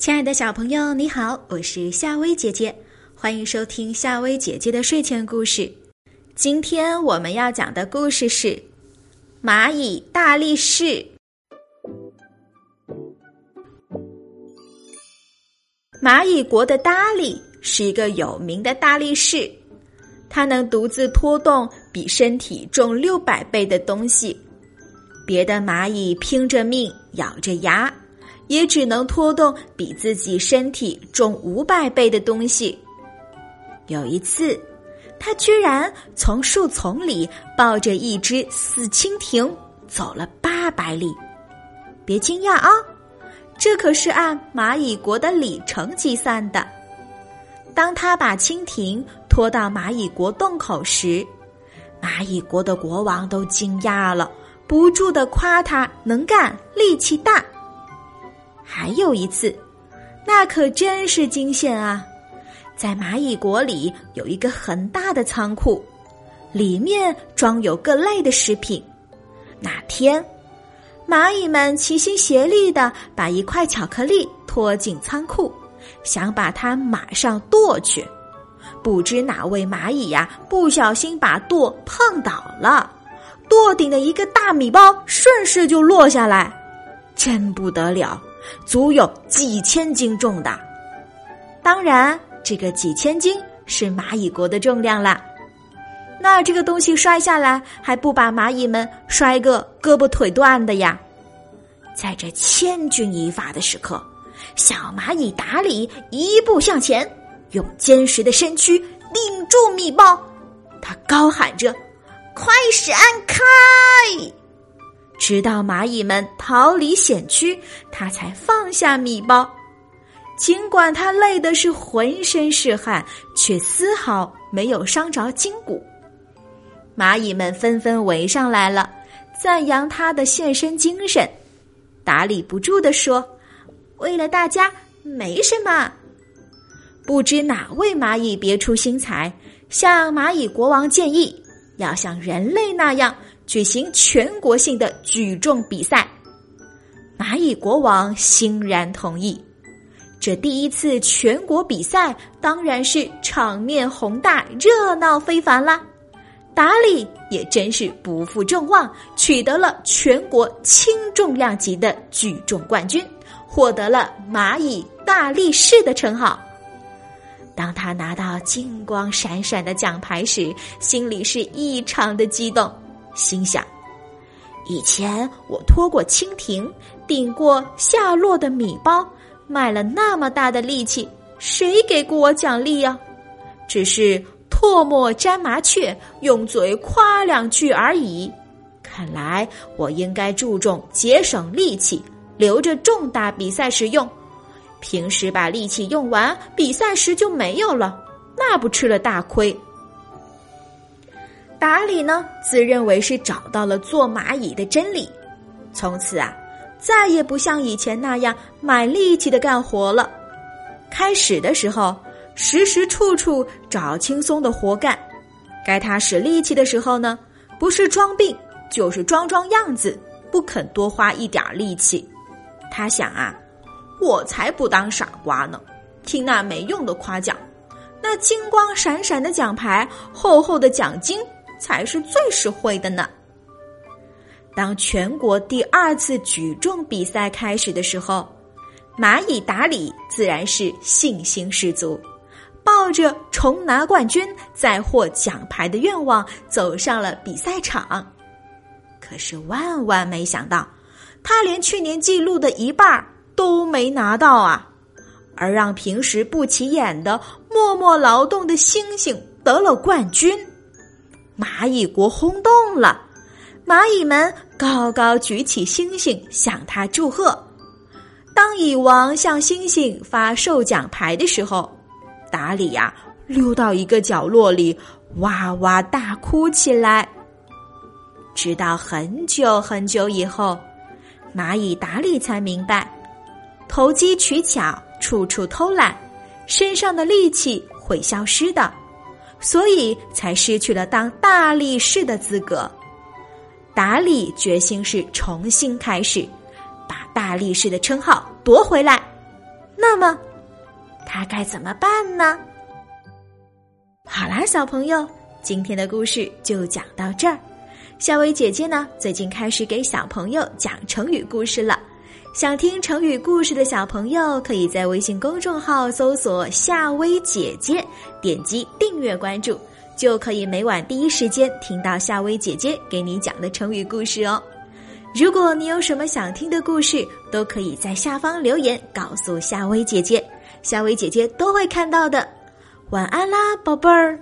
亲爱的小朋友，你好，我是夏薇姐姐，欢迎收听夏薇姐姐的睡前故事。今天我们要讲的故事是《蚂蚁大力士》。蚂蚁国的达利是一个有名的大力士，他能独自拖动比身体重六百倍的东西，别的蚂蚁拼着命咬着牙。也只能拖动比自己身体重五百倍的东西。有一次，他居然从树丛里抱着一只死蜻蜓走了八百里。别惊讶啊，这可是按蚂蚁国的里程计算的。当他把蜻蜓拖到蚂蚁国洞口时，蚂蚁国的国王都惊讶了，不住的夸他能干，力气大。还有一次，那可真是惊险啊！在蚂蚁国里有一个很大的仓库，里面装有各类的食品。那天，蚂蚁们齐心协力的把一块巧克力拖进仓库，想把它马上剁去。不知哪位蚂蚁呀，不小心把剁碰倒了，剁顶的一个大米包顺势就落下来，真不得了！足有几千斤重的，当然，这个几千斤是蚂蚁国的重量啦。那这个东西摔下来，还不把蚂蚁们摔个胳膊腿断的呀？在这千钧一发的时刻，小蚂蚁达里一步向前，用坚实的身躯顶住米包，他高喊着：“快闪开！”直到蚂蚁们逃离险区，他才放下米包。尽管他累的是浑身是汗，却丝毫没有伤着筋骨。蚂蚁们纷纷围上来了，赞扬他的献身精神。打理不住的说：“为了大家，没什么。”不知哪位蚂蚁别出心裁，向蚂蚁国王建议，要像人类那样。举行全国性的举重比赛，蚂蚁国王欣然同意。这第一次全国比赛当然是场面宏大、热闹非凡啦。达里也真是不负众望，取得了全国轻重量级的举重冠军，获得了“蚂蚁大力士”的称号。当他拿到金光闪闪的奖牌时，心里是异常的激动。心想：以前我拖过蜻蜓，顶过下落的米包，卖了那么大的力气，谁给过我奖励呀？只是唾沫沾麻雀，用嘴夸两句而已。看来我应该注重节省力气，留着重大比赛时用。平时把力气用完，比赛时就没有了，那不吃了大亏。达里呢，自认为是找到了做蚂蚁的真理，从此啊，再也不像以前那样买力气的干活了。开始的时候，时时处处找轻松的活干；该他使力气的时候呢，不是装病，就是装装样子，不肯多花一点力气。他想啊，我才不当傻瓜呢，听那没用的夸奖，那金光闪闪的奖牌，厚厚的奖金。才是最实惠的呢。当全国第二次举重比赛开始的时候，蚂蚁达里自然是信心十足，抱着重拿冠军、再获奖牌的愿望走上了比赛场。可是万万没想到，他连去年记录的一半都没拿到啊！而让平时不起眼的默默劳动的星星得了冠军。蚂蚁国轰动了，蚂蚁们高高举起星星向他祝贺。当蚁王向星星发授奖牌的时候，达里呀溜到一个角落里，哇哇大哭起来。直到很久很久以后，蚂蚁达里才明白，投机取巧、处处偷懒，身上的力气会消失的。所以才失去了当大力士的资格。达里决心是重新开始，把大力士的称号夺回来。那么，他该怎么办呢？好啦，小朋友，今天的故事就讲到这儿。夏薇姐姐呢，最近开始给小朋友讲成语故事了。想听成语故事的小朋友，可以在微信公众号搜索“夏薇姐姐”，点击订阅关注，就可以每晚第一时间听到夏薇姐姐给你讲的成语故事哦。如果你有什么想听的故事，都可以在下方留言告诉夏薇姐姐，夏薇姐姐都会看到的。晚安啦，宝贝儿。